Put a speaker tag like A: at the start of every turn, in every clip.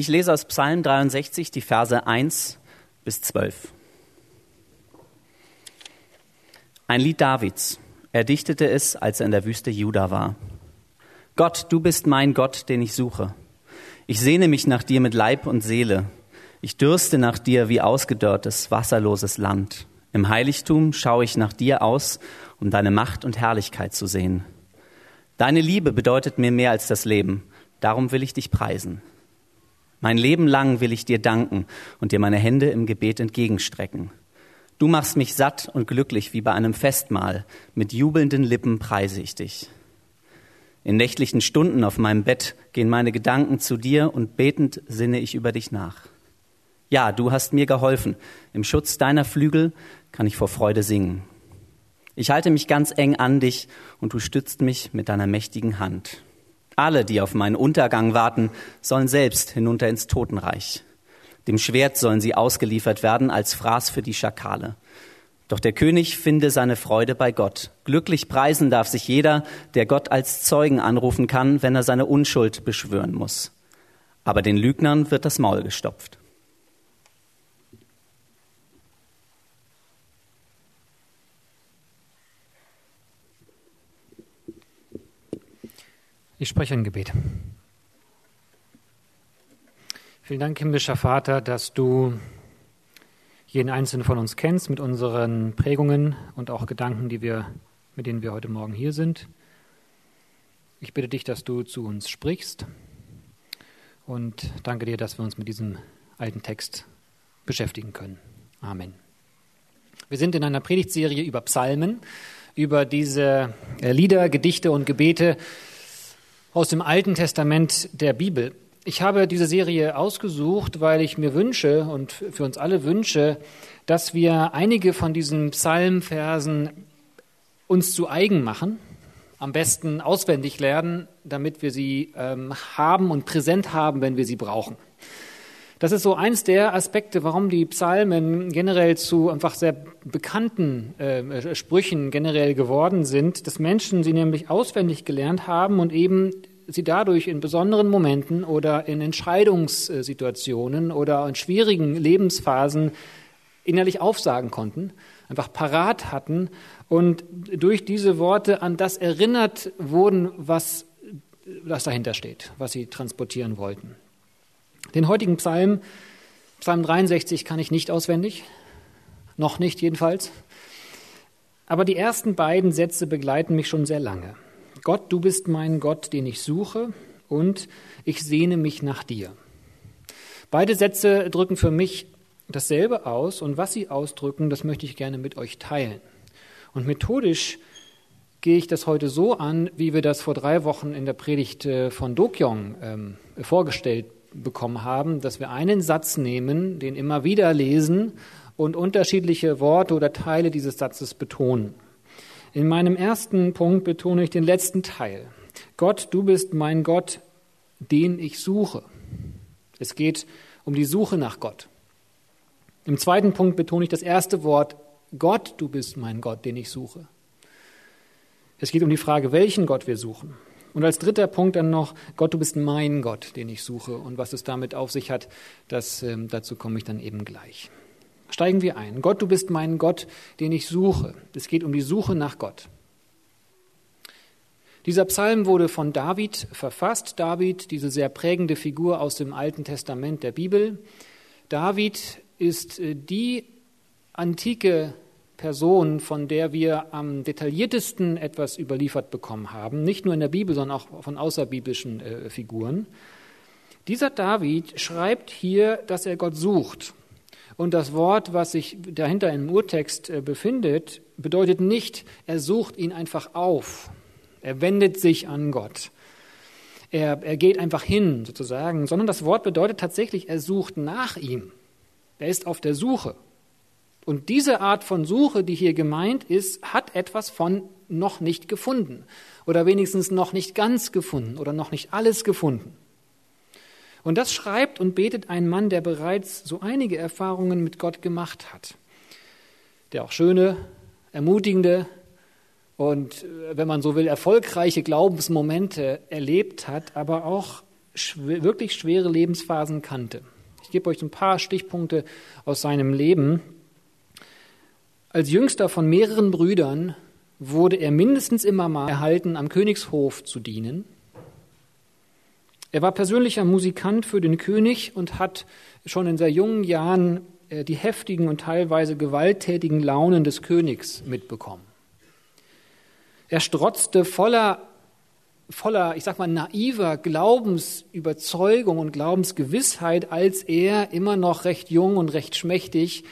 A: Ich lese aus Psalm 63 die Verse 1 bis 12. Ein Lied Davids. Er dichtete es, als er in der Wüste Juda war. Gott, du bist mein Gott, den ich suche. Ich sehne mich nach dir mit Leib und Seele. Ich dürste nach dir wie ausgedörrtes, wasserloses Land. Im Heiligtum schaue ich nach dir aus, um deine Macht und Herrlichkeit zu sehen. Deine Liebe bedeutet mir mehr als das Leben. Darum will ich dich preisen. Mein Leben lang will ich dir danken und dir meine Hände im Gebet entgegenstrecken. Du machst mich satt und glücklich wie bei einem Festmahl. Mit jubelnden Lippen preise ich dich. In nächtlichen Stunden auf meinem Bett gehen meine Gedanken zu dir und betend sinne ich über dich nach. Ja, du hast mir geholfen. Im Schutz deiner Flügel kann ich vor Freude singen. Ich halte mich ganz eng an dich und du stützt mich mit deiner mächtigen Hand. Alle, die auf meinen Untergang warten, sollen selbst hinunter ins Totenreich. Dem Schwert sollen sie ausgeliefert werden als Fraß für die Schakale. Doch der König finde seine Freude bei Gott. Glücklich preisen darf sich jeder, der Gott als Zeugen anrufen kann, wenn er seine Unschuld beschwören muss. Aber den Lügnern wird das Maul gestopft.
B: Ich spreche ein Gebet. Vielen Dank, himmlischer Vater, dass du jeden einzelnen von uns kennst mit unseren Prägungen und auch Gedanken, die wir, mit denen wir heute Morgen hier sind. Ich bitte dich, dass du zu uns sprichst und danke dir, dass wir uns mit diesem alten Text beschäftigen können. Amen. Wir sind in einer Predigtserie über Psalmen, über diese Lieder, Gedichte und Gebete aus dem Alten Testament der Bibel. Ich habe diese Serie ausgesucht, weil ich mir wünsche und für uns alle wünsche, dass wir einige von diesen Psalmversen uns zu eigen machen, am besten auswendig lernen, damit wir sie ähm, haben und präsent haben, wenn wir sie brauchen. Das ist so eins der Aspekte, warum die Psalmen generell zu einfach sehr bekannten äh, Sprüchen generell geworden sind, dass Menschen sie nämlich auswendig gelernt haben und eben sie dadurch in besonderen Momenten oder in Entscheidungssituationen oder in schwierigen Lebensphasen innerlich aufsagen konnten, einfach parat hatten und durch diese Worte an das erinnert wurden, was, was dahinter steht, was sie transportieren wollten. Den heutigen Psalm, Psalm 63, kann ich nicht auswendig, noch nicht jedenfalls. Aber die ersten beiden Sätze begleiten mich schon sehr lange. Gott, du bist mein Gott, den ich suche, und ich sehne mich nach dir. Beide Sätze drücken für mich dasselbe aus, und was sie ausdrücken, das möchte ich gerne mit euch teilen. Und methodisch gehe ich das heute so an, wie wir das vor drei Wochen in der Predigt äh, von Dokyong ähm, vorgestellt bekommen haben, dass wir einen Satz nehmen, den immer wieder lesen und unterschiedliche Worte oder Teile dieses Satzes betonen. In meinem ersten Punkt betone ich den letzten Teil. Gott, du bist mein Gott, den ich suche. Es geht um die Suche nach Gott. Im zweiten Punkt betone ich das erste Wort, Gott, du bist mein Gott, den ich suche. Es geht um die Frage, welchen Gott wir suchen. Und als dritter Punkt dann noch, Gott, du bist mein Gott, den ich suche. Und was es damit auf sich hat, das, äh, dazu komme ich dann eben gleich. Steigen wir ein. Gott, du bist mein Gott, den ich suche. Es geht um die Suche nach Gott. Dieser Psalm wurde von David verfasst. David, diese sehr prägende Figur aus dem Alten Testament der Bibel. David ist äh, die antike Person, von der wir am detailliertesten etwas überliefert bekommen haben, nicht nur in der Bibel, sondern auch von außerbiblischen äh, Figuren. Dieser David schreibt hier, dass er Gott sucht. Und das Wort, was sich dahinter im Urtext äh, befindet, bedeutet nicht, er sucht ihn einfach auf. Er wendet sich an Gott. Er, er geht einfach hin, sozusagen, sondern das Wort bedeutet tatsächlich, er sucht nach ihm. Er ist auf der Suche. Und diese Art von Suche, die hier gemeint ist, hat etwas von noch nicht gefunden oder wenigstens noch nicht ganz gefunden oder noch nicht alles gefunden. Und das schreibt und betet ein Mann, der bereits so einige Erfahrungen mit Gott gemacht hat, der auch schöne, ermutigende und, äh, wenn man so will, erfolgreiche Glaubensmomente erlebt hat, aber auch schw wirklich schwere Lebensphasen kannte. Ich gebe euch ein paar Stichpunkte aus seinem Leben. Als jüngster von mehreren Brüdern wurde er mindestens immer mal erhalten, am Königshof zu dienen. Er war persönlicher Musikant für den König und hat schon in sehr jungen Jahren äh, die heftigen und teilweise gewalttätigen Launen des Königs mitbekommen. Er strotzte voller, voller, ich sag mal, naiver Glaubensüberzeugung und Glaubensgewissheit, als er immer noch recht jung und recht schmächtig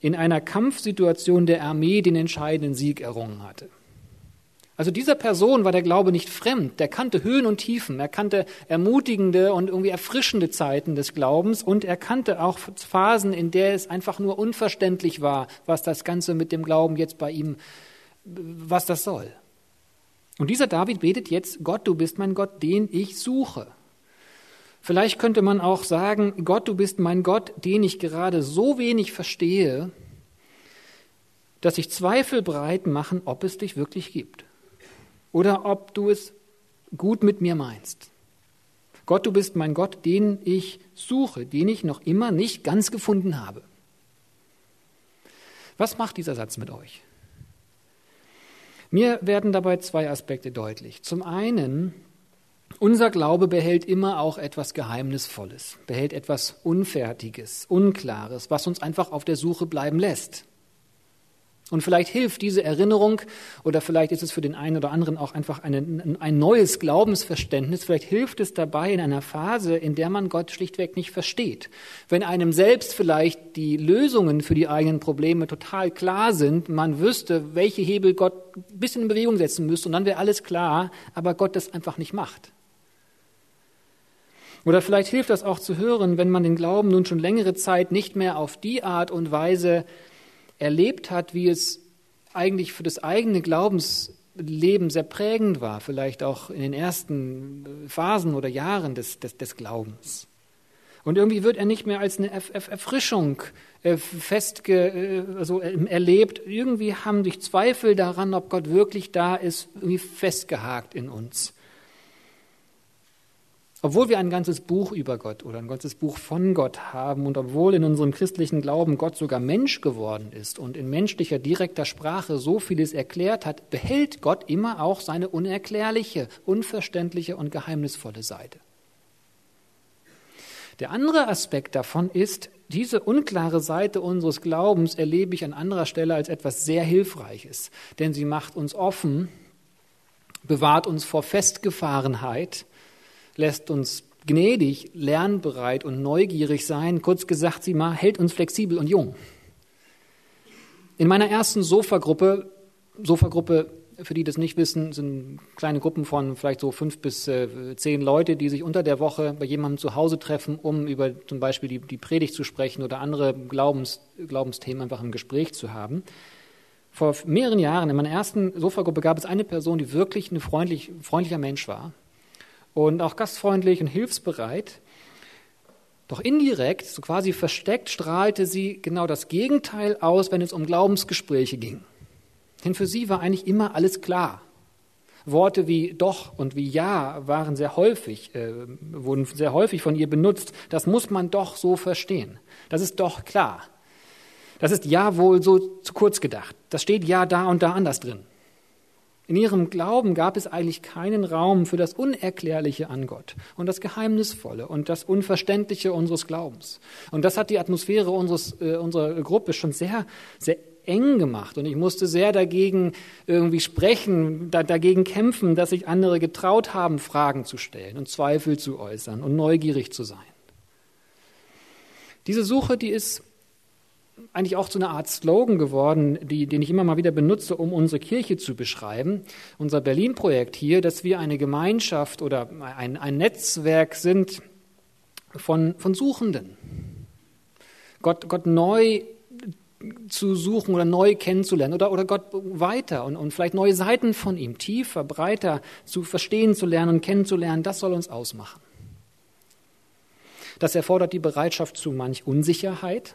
B: in einer Kampfsituation der Armee den entscheidenden Sieg errungen hatte. Also dieser Person war der Glaube nicht fremd, der kannte Höhen und Tiefen, er kannte ermutigende und irgendwie erfrischende Zeiten des Glaubens und er kannte auch Phasen, in der es einfach nur unverständlich war, was das Ganze mit dem Glauben jetzt bei ihm, was das soll. Und dieser David betet jetzt, Gott, du bist mein Gott, den ich suche. Vielleicht könnte man auch sagen, Gott, du bist mein Gott, den ich gerade so wenig verstehe, dass ich Zweifel breit machen, ob es dich wirklich gibt oder ob du es gut mit mir meinst. Gott, du bist mein Gott, den ich suche, den ich noch immer nicht ganz gefunden habe. Was macht dieser Satz mit euch? Mir werden dabei zwei Aspekte deutlich. Zum einen, unser Glaube behält immer auch etwas Geheimnisvolles, behält etwas Unfertiges, Unklares, was uns einfach auf der Suche bleiben lässt. Und vielleicht hilft diese Erinnerung oder vielleicht ist es für den einen oder anderen auch einfach eine, ein neues Glaubensverständnis. Vielleicht hilft es dabei in einer Phase, in der man Gott schlichtweg nicht versteht. Wenn einem selbst vielleicht die Lösungen für die eigenen Probleme total klar sind, man wüsste, welche Hebel Gott ein bisschen in Bewegung setzen müsste und dann wäre alles klar, aber Gott das einfach nicht macht. Oder vielleicht hilft das auch zu hören, wenn man den Glauben nun schon längere Zeit nicht mehr auf die Art und Weise erlebt hat, wie es eigentlich für das eigene Glaubensleben sehr prägend war, vielleicht auch in den ersten Phasen oder Jahren des, des, des Glaubens. Und irgendwie wird er nicht mehr als eine Erfrischung äh, festge, äh, also erlebt. Irgendwie haben sich Zweifel daran, ob Gott wirklich da ist, irgendwie festgehakt in uns. Obwohl wir ein ganzes Buch über Gott oder ein ganzes Buch von Gott haben und obwohl in unserem christlichen Glauben Gott sogar Mensch geworden ist und in menschlicher direkter Sprache so vieles erklärt hat, behält Gott immer auch seine unerklärliche, unverständliche und geheimnisvolle Seite. Der andere Aspekt davon ist, diese unklare Seite unseres Glaubens erlebe ich an anderer Stelle als etwas sehr Hilfreiches, denn sie macht uns offen, bewahrt uns vor Festgefahrenheit, lässt uns gnädig, lernbereit und neugierig sein. Kurz gesagt, sie hält uns flexibel und jung. In meiner ersten Sofagruppe, Sofagruppe, für die das nicht wissen, sind kleine Gruppen von vielleicht so fünf bis äh, zehn Leute, die sich unter der Woche bei jemandem zu Hause treffen, um über zum Beispiel die, die Predigt zu sprechen oder andere Glaubens, Glaubensthemen einfach im Gespräch zu haben. Vor mehreren Jahren in meiner ersten Sofagruppe gab es eine Person, die wirklich ein freundlich, freundlicher Mensch war und auch gastfreundlich und hilfsbereit. Doch indirekt, so quasi versteckt, strahlte sie genau das Gegenteil aus, wenn es um Glaubensgespräche ging. Denn für sie war eigentlich immer alles klar. Worte wie doch und wie ja waren sehr häufig, äh, wurden sehr häufig von ihr benutzt. Das muss man doch so verstehen. Das ist doch klar. Das ist ja wohl so zu kurz gedacht. Das steht ja da und da anders drin. In ihrem Glauben gab es eigentlich keinen Raum für das Unerklärliche an Gott und das Geheimnisvolle und das Unverständliche unseres Glaubens. Und das hat die Atmosphäre unseres, äh, unserer Gruppe schon sehr, sehr eng gemacht. Und ich musste sehr dagegen irgendwie sprechen, da, dagegen kämpfen, dass sich andere getraut haben, Fragen zu stellen und Zweifel zu äußern und neugierig zu sein. Diese Suche, die ist eigentlich auch zu einer Art Slogan geworden, die, den ich immer mal wieder benutze, um unsere Kirche zu beschreiben. Unser Berlin-Projekt hier, dass wir eine Gemeinschaft oder ein, ein Netzwerk sind von, von Suchenden. Gott, Gott neu zu suchen oder neu kennenzulernen oder, oder Gott weiter und, und vielleicht neue Seiten von ihm tiefer, breiter zu verstehen zu lernen und kennenzulernen, das soll uns ausmachen. Das erfordert die Bereitschaft zu manch Unsicherheit,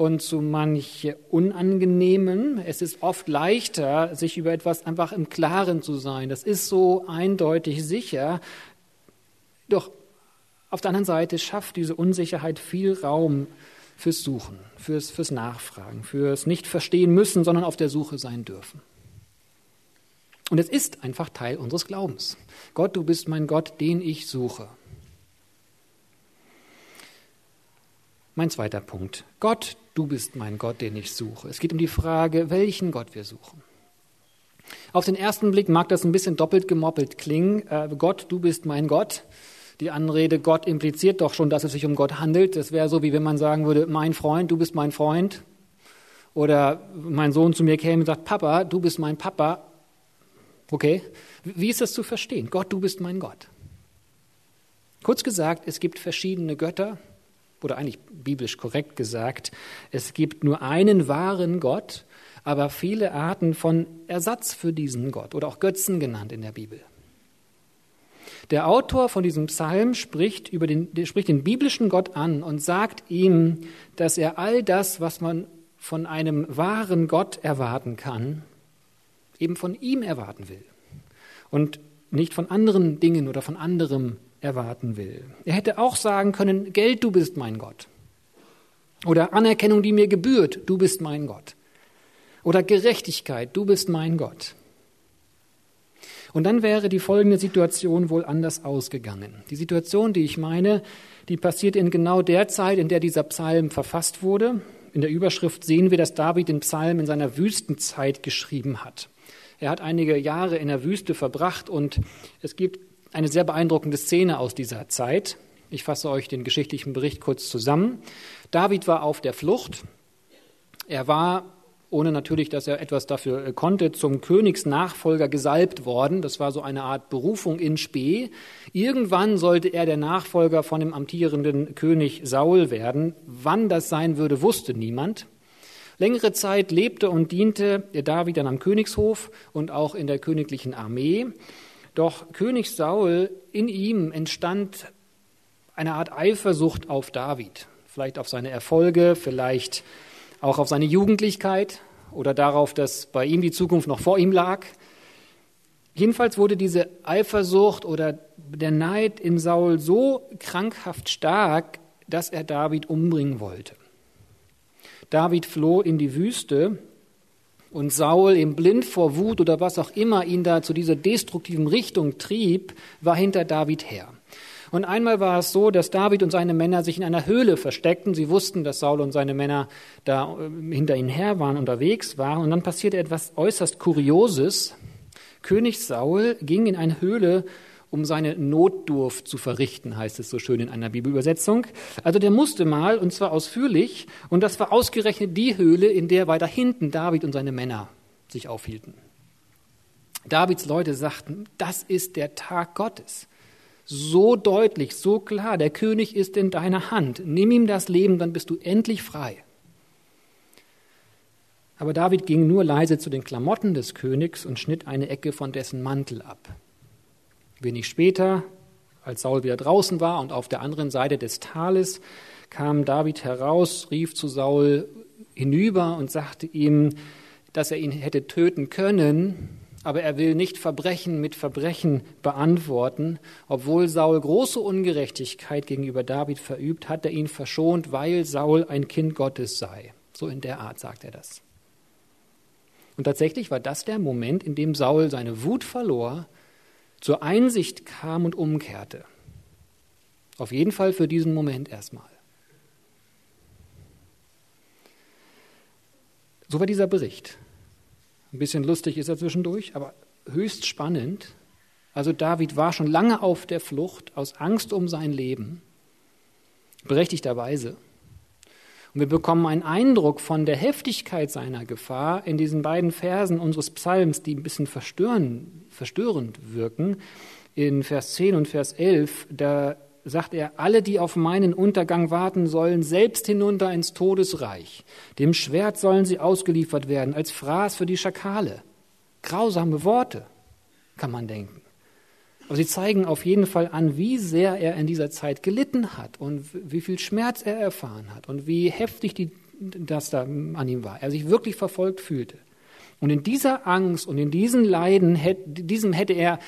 B: und zu manch Unangenehmen. Es ist oft leichter, sich über etwas einfach im Klaren zu sein. Das ist so eindeutig sicher. Doch Auf der anderen Seite schafft diese Unsicherheit viel Raum fürs Suchen, fürs, fürs Nachfragen, fürs nicht verstehen müssen, sondern auf der Suche sein dürfen. Und es ist einfach Teil unseres Glaubens. Gott, du bist mein Gott, den ich suche. Mein zweiter Punkt. Gott, du bist mein Gott, den ich suche. Es geht um die Frage, welchen Gott wir suchen. Auf den ersten Blick mag das ein bisschen doppelt gemoppelt klingen. Äh, Gott, du bist mein Gott. Die Anrede Gott impliziert doch schon, dass es sich um Gott handelt. Das wäre so, wie wenn man sagen würde, mein Freund, du bist mein Freund. Oder mein Sohn zu mir käme und sagt, Papa, du bist mein Papa. Okay, wie ist das zu verstehen? Gott, du bist mein Gott. Kurz gesagt, es gibt verschiedene Götter, oder eigentlich biblisch korrekt gesagt, es gibt nur einen wahren Gott, aber viele Arten von Ersatz für diesen Gott oder auch Götzen genannt in der Bibel. Der Autor von diesem Psalm spricht, über den, spricht den biblischen Gott an und sagt ihm, dass er all das, was man von einem wahren Gott erwarten kann, eben von ihm erwarten will und nicht von anderen Dingen oder von anderem erwarten will. Er hätte auch sagen können, Geld, du bist mein Gott. Oder Anerkennung, die mir gebührt, du bist mein Gott. Oder Gerechtigkeit, du bist mein Gott. Und dann wäre die folgende Situation wohl anders ausgegangen. Die Situation, die ich meine, die passiert in genau der Zeit, in der dieser Psalm verfasst wurde. In der Überschrift sehen wir, dass David den Psalm in seiner Wüstenzeit geschrieben hat. Er hat einige Jahre in der Wüste verbracht und es gibt eine sehr beeindruckende Szene aus dieser Zeit. Ich fasse euch den geschichtlichen Bericht kurz zusammen. David war auf der Flucht. Er war ohne natürlich, dass er etwas dafür äh, konnte, zum Königsnachfolger gesalbt worden. Das war so eine Art Berufung in Spee. Irgendwann sollte er der Nachfolger von dem amtierenden König Saul werden. Wann das sein würde, wusste niemand. Längere Zeit lebte und diente David dann am Königshof und auch in der königlichen Armee. Doch König Saul, in ihm entstand eine Art Eifersucht auf David, vielleicht auf seine Erfolge, vielleicht auch auf seine Jugendlichkeit oder darauf, dass bei ihm die Zukunft noch vor ihm lag. Jedenfalls wurde diese Eifersucht oder der Neid in Saul so krankhaft stark, dass er David umbringen wollte. David floh in die Wüste und Saul, eben blind vor Wut oder was auch immer ihn da zu dieser destruktiven Richtung trieb, war hinter David her. Und einmal war es so, dass David und seine Männer sich in einer Höhle versteckten. Sie wussten, dass Saul und seine Männer da äh, hinter ihnen her waren, unterwegs waren. Und dann passierte etwas äußerst Kurioses. König Saul ging in eine Höhle, um seine Notdurft zu verrichten, heißt es so schön in einer Bibelübersetzung. Also der musste mal, und zwar ausführlich, und das war ausgerechnet die Höhle, in der weiter hinten David und seine Männer sich aufhielten. Davids Leute sagten, das ist der Tag Gottes so deutlich, so klar, der König ist in deiner Hand, nimm ihm das Leben, dann bist du endlich frei. Aber David ging nur leise zu den Klamotten des Königs und schnitt eine Ecke von dessen Mantel ab. Wenig später, als Saul wieder draußen war und auf der anderen Seite des Tales, kam David heraus, rief zu Saul hinüber und sagte ihm, dass er ihn hätte töten können, aber er will nicht Verbrechen mit Verbrechen beantworten. Obwohl Saul große Ungerechtigkeit gegenüber David verübt, hat er ihn verschont, weil Saul ein Kind Gottes sei. So in der Art sagt er das. Und tatsächlich war das der Moment, in dem Saul seine Wut verlor, zur Einsicht kam und umkehrte. Auf jeden Fall für diesen Moment erstmal. So war dieser Bericht. Ein bisschen lustig ist er zwischendurch, aber höchst spannend. Also David war schon lange auf der Flucht aus Angst um sein Leben, berechtigterweise. Und wir bekommen einen Eindruck von der Heftigkeit seiner Gefahr in diesen beiden Versen unseres Psalms, die ein bisschen verstörend wirken. In Vers 10 und Vers 11, da sagt er, alle, die auf meinen Untergang warten, sollen selbst hinunter ins Todesreich. Dem Schwert sollen sie ausgeliefert werden, als Fraß für die Schakale. Grausame Worte, kann man denken. Aber sie zeigen auf jeden Fall an, wie sehr er in dieser Zeit gelitten hat und wie viel Schmerz er erfahren hat und wie heftig die, das da an ihm war. Er sich wirklich verfolgt fühlte. Und in dieser Angst und in diesen Leiden, diesem hätte er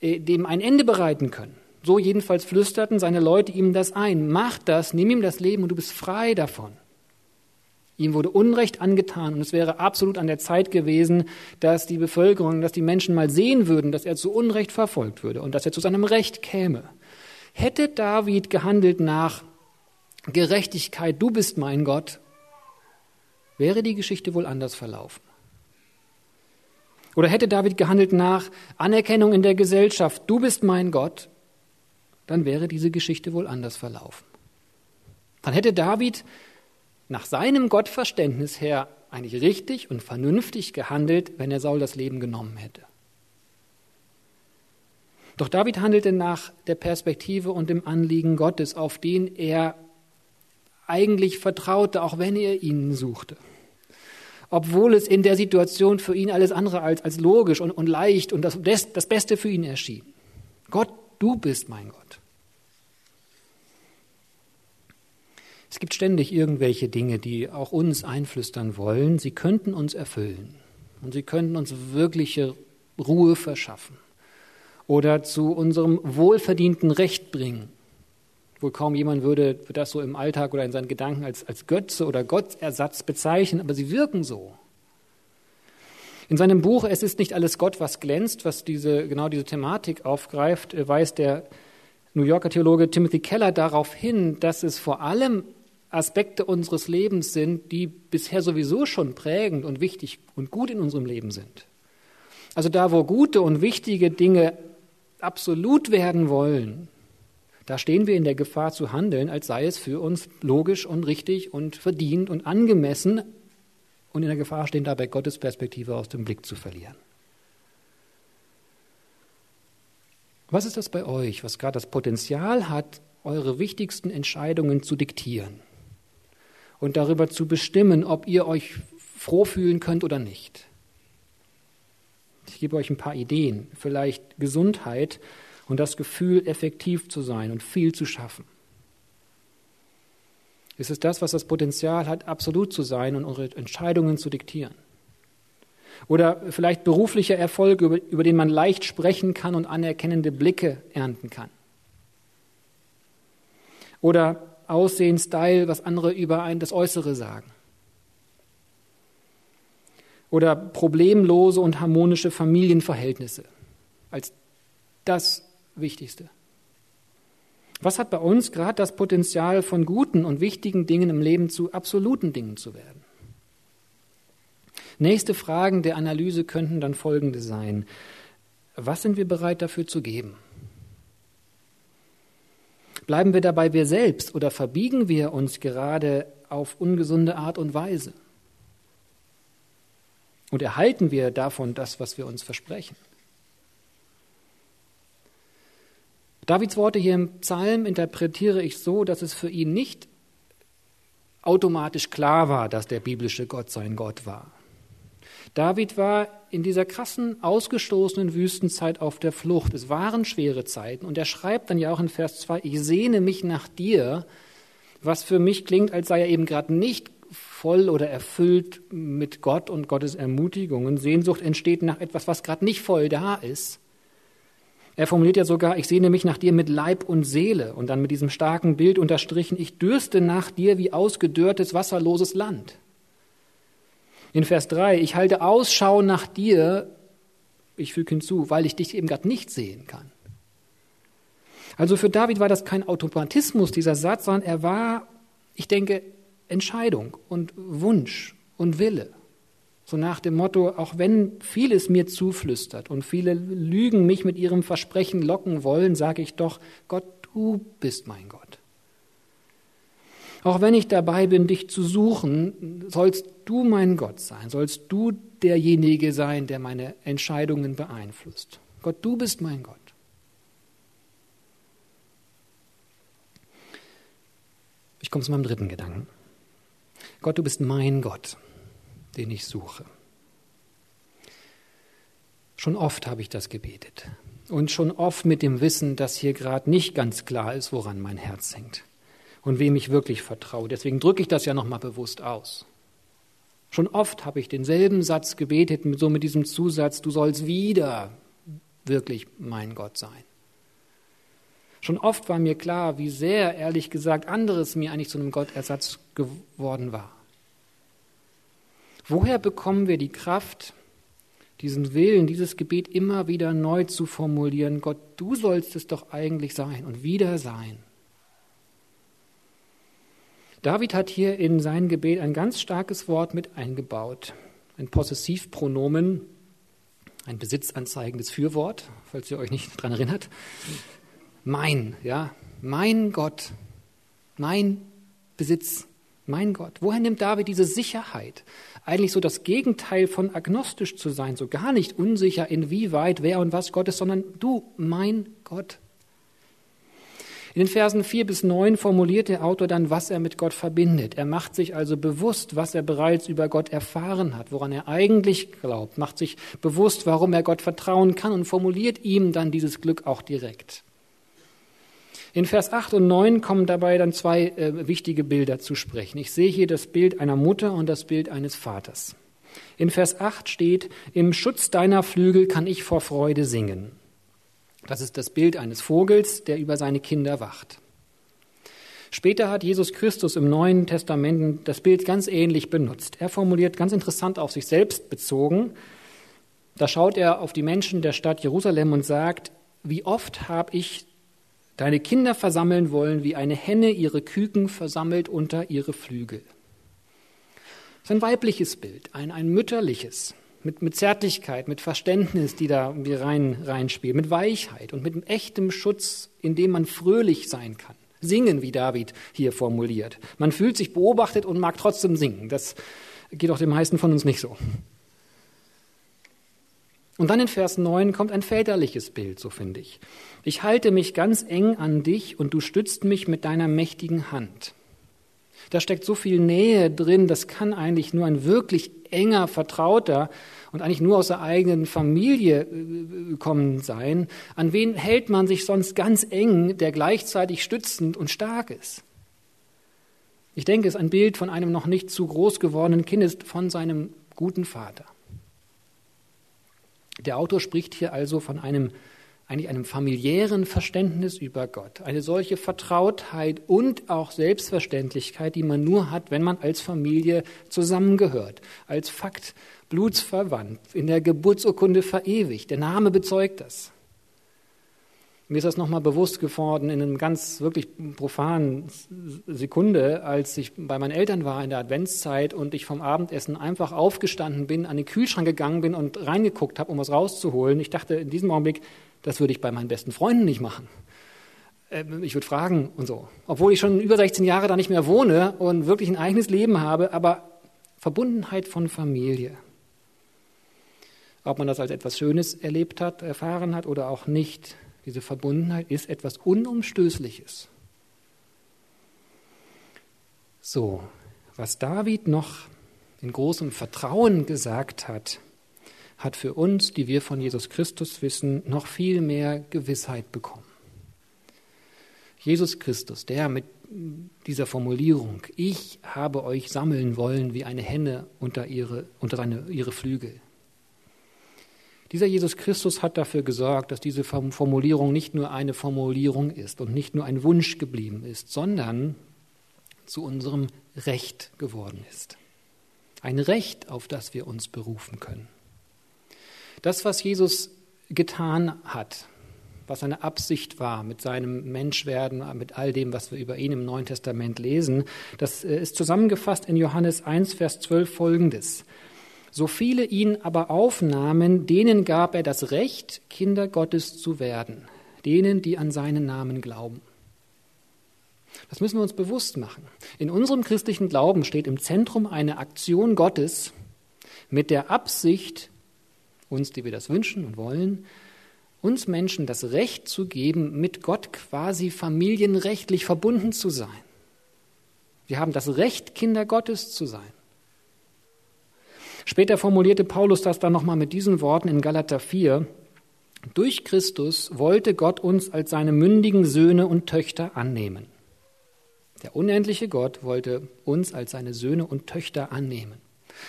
B: äh, dem ein Ende bereiten können So jedenfalls flüsterten seine Leute ihm das ein. Mach das, nimm ihm das Leben und du bist frei davon. Ihm wurde Unrecht angetan und es wäre absolut an der Zeit gewesen, dass die Bevölkerung, dass die Menschen mal sehen würden, dass er zu Unrecht verfolgt würde und dass er zu seinem Recht käme. Hätte David gehandelt nach Gerechtigkeit, du bist mein Gott, wäre die Geschichte wohl anders verlaufen. Oder hätte David gehandelt nach Anerkennung in der Gesellschaft, du bist mein Gott, dann wäre diese Geschichte wohl anders verlaufen. Dann hätte David nach seinem Gottverständnis her eigentlich richtig und vernünftig gehandelt, wenn er Saul das Leben genommen hätte. Doch David handelte nach der Perspektive und dem Anliegen Gottes, auf den er eigentlich vertraute, auch wenn er ihn suchte. Obwohl es in der Situation für ihn alles andere als, als logisch und, und leicht und das, das Beste für ihn erschien. Gott, du bist mein Gott. Es gibt ständig irgendwelche Dinge, die auch uns einflüstern wollen, sie könnten uns erfüllen und sie könnten uns wirkliche Ruhe verschaffen oder zu unserem wohlverdienten Recht bringen. Wohl kaum jemand würde das so im Alltag oder in seinen Gedanken als, als Götze oder Gottersatz bezeichnen, aber sie wirken so. In seinem Buch Es ist nicht alles Gott, was glänzt, was diese, genau diese Thematik aufgreift, weist der New Yorker Theologe Timothy Keller darauf hin, dass es vor allem Aspekte unseres Lebens sind, die bisher sowieso schon prägend und wichtig und gut in unserem Leben sind. Also da, wo gute und wichtige Dinge absolut werden wollen, da stehen wir in der Gefahr zu handeln, als sei es für uns logisch und richtig und verdient und angemessen und in der Gefahr stehen dabei Gottes Perspektive aus dem Blick zu verlieren. Was ist das bei euch, was gerade das Potenzial hat, eure wichtigsten Entscheidungen zu diktieren und darüber zu bestimmen, ob ihr euch froh fühlen könnt oder nicht? Ich gebe euch ein paar Ideen, vielleicht Gesundheit, und das Gefühl, effektiv zu sein und viel zu schaffen? Ist es das, was das Potenzial hat, absolut zu sein und unsere Entscheidungen zu diktieren? Oder vielleicht beruflicher Erfolg, über, über den man leicht sprechen kann und anerkennende Blicke ernten kann? Oder Aussehen, Style, was andere über ein das Äußere sagen? Oder problemlose und harmonische Familienverhältnisse als das Wichtigste. Was hat bei uns gerade das Potenzial, von guten und wichtigen Dingen im Leben zu absoluten Dingen zu werden? Nächste Fragen der Analyse könnten dann folgende sein. Was sind wir bereit dafür zu geben? Bleiben wir dabei wir selbst oder verbiegen wir uns gerade auf ungesunde Art und Weise? Und erhalten wir davon das, was wir uns versprechen? Davids Worte hier im Psalm interpretiere ich so, dass es für ihn nicht automatisch klar war, dass der biblische Gott sein Gott war. David war in dieser krassen, ausgestoßenen Wüstenzeit auf der Flucht. Es waren schwere Zeiten. Und er schreibt dann ja auch in Vers 2, ich sehne mich nach dir, was für mich klingt, als sei er eben gerade nicht voll oder erfüllt mit Gott und Gottes Ermutigungen. Sehnsucht entsteht nach etwas, was gerade nicht voll da ist. Er formuliert ja sogar, ich sehne mich nach dir mit Leib und Seele und dann mit diesem starken Bild unterstrichen, ich dürste nach dir wie ausgedörrtes, wasserloses Land. In Vers 3, ich halte Ausschau nach dir, ich füge hinzu, weil ich dich eben gerade nicht sehen kann. Also für David war das kein Automatismus, dieser Satz, sondern er war, ich denke, Entscheidung und Wunsch und Wille. So nach dem Motto, auch wenn vieles mir zuflüstert und viele Lügen mich mit ihrem Versprechen locken wollen, sage ich doch, Gott, du bist mein Gott. Auch wenn ich dabei bin, dich zu suchen, sollst du mein Gott sein, sollst du derjenige sein, der meine Entscheidungen beeinflusst. Gott, du bist mein Gott. Ich komme zu meinem dritten Gedanken. Gott, du bist mein Gott den ich suche. Schon oft habe ich das gebetet und schon oft mit dem Wissen, dass hier gerade nicht ganz klar ist, woran mein Herz hängt und wem ich wirklich vertraue. Deswegen drücke ich das ja nochmal bewusst aus. Schon oft habe ich denselben Satz gebetet, so mit diesem Zusatz, du sollst wieder wirklich mein Gott sein. Schon oft war mir klar, wie sehr, ehrlich gesagt, anderes mir eigentlich zu einem Gottersatz geworden war. Woher bekommen wir die Kraft, diesen Willen, dieses Gebet immer wieder neu zu formulieren? Gott, du sollst es doch eigentlich sein und wieder sein. David hat hier in sein Gebet ein ganz starkes Wort mit eingebaut. Ein Possessivpronomen, ein besitzanzeigendes Fürwort, falls ihr euch nicht daran erinnert. Mein, ja, mein Gott, mein Besitz, mein Gott. Woher nimmt David diese Sicherheit? Eigentlich so das Gegenteil von agnostisch zu sein, so gar nicht unsicher, inwieweit wer und was Gott ist, sondern du, mein Gott. In den Versen 4 bis 9 formuliert der Autor dann, was er mit Gott verbindet. Er macht sich also bewusst, was er bereits über Gott erfahren hat, woran er eigentlich glaubt, macht sich bewusst, warum er Gott vertrauen kann und formuliert ihm dann dieses Glück auch direkt. In Vers 8 und 9 kommen dabei dann zwei äh, wichtige Bilder zu sprechen. Ich sehe hier das Bild einer Mutter und das Bild eines Vaters. In Vers 8 steht, im Schutz deiner Flügel kann ich vor Freude singen. Das ist das Bild eines Vogels, der über seine Kinder wacht. Später hat Jesus Christus im Neuen Testament das Bild ganz ähnlich benutzt. Er formuliert ganz interessant auf sich selbst bezogen. Da schaut er auf die Menschen der Stadt Jerusalem und sagt, wie oft habe ich deine Kinder versammeln wollen, wie eine Henne ihre Küken versammelt unter ihre Flügel. Das ist ein weibliches Bild, ein, ein mütterliches mit, mit Zärtlichkeit, mit Verständnis, die da irgendwie rein, reinspielt, mit Weichheit und mit echtem Schutz, in dem man fröhlich sein kann. Singen, wie David hier formuliert. Man fühlt sich beobachtet und mag trotzdem singen. Das geht auch den meisten von uns nicht so. Und dann in Vers 9 kommt ein väterliches Bild, so finde ich. Ich halte mich ganz eng an dich und du stützt mich mit deiner mächtigen Hand. Da steckt so viel Nähe drin, das kann eigentlich nur ein wirklich enger Vertrauter und eigentlich nur aus der eigenen Familie äh, kommen sein. An wen hält man sich sonst ganz eng, der gleichzeitig stützend und stark ist? Ich denke, es ist ein Bild von einem noch nicht zu groß gewordenen Kind, von seinem guten Vater. Der Autor spricht hier also von einem eigentlich einem familiären Verständnis über Gott. Eine solche Vertrautheit und auch Selbstverständlichkeit, die man nur hat, wenn man als Familie zusammengehört, als Fakt blutsverwandt, in der Geburtsurkunde verewigt. Der Name bezeugt das. Mir ist das nochmal bewusst geworden in einem ganz wirklich profanen Sekunde, als ich bei meinen Eltern war in der Adventszeit und ich vom Abendessen einfach aufgestanden bin, an den Kühlschrank gegangen bin und reingeguckt habe, um was rauszuholen. Ich dachte in diesem Augenblick, das würde ich bei meinen besten Freunden nicht machen. Ähm, ich würde fragen und so. Obwohl ich schon über 16 Jahre da nicht mehr wohne und wirklich ein eigenes Leben habe, aber Verbundenheit von Familie. Ob man das als etwas Schönes erlebt hat, erfahren hat oder auch nicht, diese Verbundenheit ist etwas Unumstößliches. So, was David noch in großem Vertrauen gesagt hat, hat für uns, die wir von Jesus Christus wissen, noch viel mehr Gewissheit bekommen. Jesus Christus, der mit dieser Formulierung, ich habe euch sammeln wollen wie eine Henne unter ihre, unter seine, ihre Flügel. Dieser Jesus Christus hat dafür gesorgt, dass diese Formulierung nicht nur eine Formulierung ist und nicht nur ein Wunsch geblieben ist, sondern zu unserem Recht geworden ist. Ein Recht, auf das wir uns berufen können. Das, was Jesus getan hat, was seine Absicht war mit seinem Menschwerden, mit all dem, was wir über ihn im Neuen Testament lesen, das äh, ist zusammengefasst in Johannes 1, Vers 12 folgendes. So viele ihn aber aufnahmen, denen gab er das Recht, Kinder Gottes zu werden, denen, die an seinen Namen glauben. Das müssen wir uns bewusst machen. In unserem christlichen Glauben steht im Zentrum eine Aktion Gottes mit der Absicht, uns, die wir das wünschen und wollen, uns Menschen das Recht zu geben, mit Gott quasi familienrechtlich verbunden zu sein. Wir haben das Recht, Kinder Gottes zu sein. Später formulierte Paulus das dann nochmal mit diesen Worten in Galater 4. Durch Christus wollte Gott uns als seine mündigen Söhne und Töchter annehmen. Der unendliche Gott wollte uns als seine Söhne und Töchter annehmen.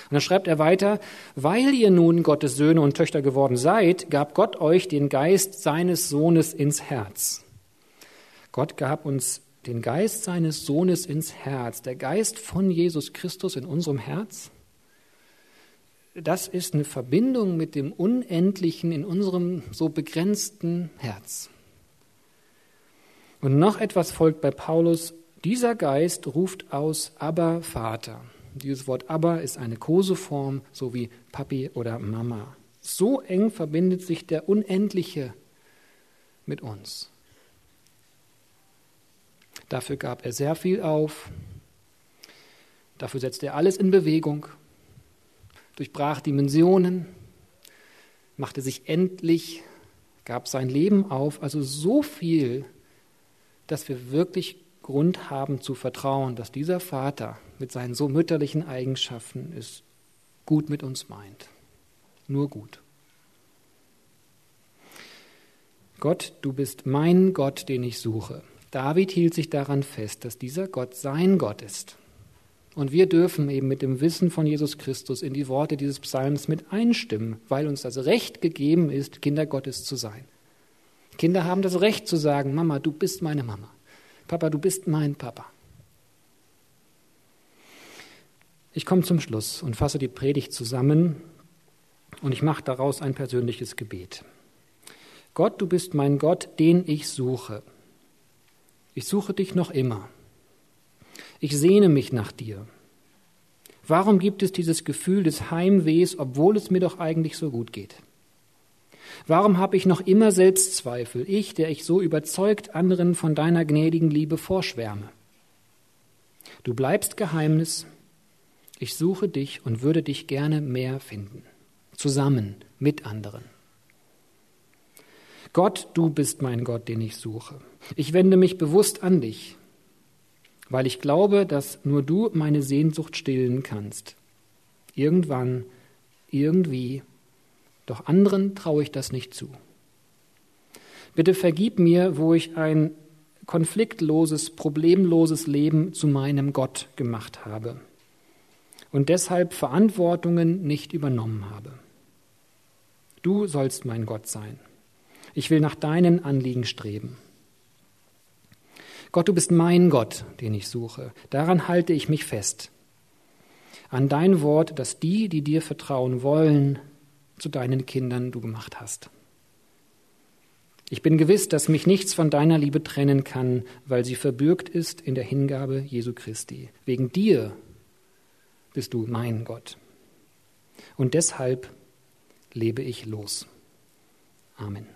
B: Und dann schreibt er weiter, weil ihr nun Gottes Söhne und Töchter geworden seid, gab Gott euch den Geist seines Sohnes ins Herz. Gott gab uns den Geist seines Sohnes ins Herz, der Geist von Jesus Christus in unserem Herz. Das ist eine Verbindung mit dem Unendlichen in unserem so begrenzten Herz. Und noch etwas folgt bei Paulus. Dieser Geist ruft aus Abba Vater. Dieses Wort Abba ist eine Koseform, so wie Papi oder Mama. So eng verbindet sich der Unendliche mit uns. Dafür gab er sehr viel auf. Dafür setzte er alles in Bewegung, durchbrach Dimensionen, machte sich endlich, gab sein Leben auf. Also so viel, dass wir wirklich Grund haben zu vertrauen, dass dieser Vater mit seinen so mütterlichen Eigenschaften es gut mit uns meint. Nur gut. Gott, du bist mein Gott, den ich suche. David hielt sich daran fest, dass dieser Gott sein Gott ist. Und wir dürfen eben mit dem Wissen von Jesus Christus in die Worte dieses Psalms mit einstimmen, weil uns das Recht gegeben ist, Kinder Gottes zu sein. Kinder haben das Recht zu sagen, Mama, du bist meine Mama. Papa, du bist mein Papa. Ich komme zum Schluss und fasse die Predigt zusammen und ich mache daraus ein persönliches Gebet. Gott, du bist mein Gott, den ich suche. Ich suche dich noch immer. Ich sehne mich nach dir. Warum gibt es dieses Gefühl des Heimwehs, obwohl es mir doch eigentlich so gut geht? Warum habe ich noch immer Selbstzweifel, ich, der ich so überzeugt anderen von deiner gnädigen Liebe vorschwärme? Du bleibst Geheimnis, ich suche dich und würde dich gerne mehr finden, zusammen mit anderen. Gott, du bist mein Gott, den ich suche. Ich wende mich bewusst an dich, weil ich glaube, dass nur du meine Sehnsucht stillen kannst. Irgendwann, irgendwie doch anderen traue ich das nicht zu. Bitte vergib mir, wo ich ein konfliktloses, problemloses Leben zu meinem Gott gemacht habe und deshalb Verantwortungen nicht übernommen habe. Du sollst mein Gott sein. Ich will nach deinen Anliegen streben. Gott, du bist mein Gott, den ich suche. Daran halte ich mich fest. An dein Wort, dass die, die dir vertrauen wollen, zu deinen Kindern du gemacht hast. Ich bin gewiss, dass mich nichts von deiner Liebe trennen kann, weil sie verbürgt ist in der Hingabe Jesu Christi. Wegen dir bist du mein Gott. Und deshalb lebe ich los. Amen.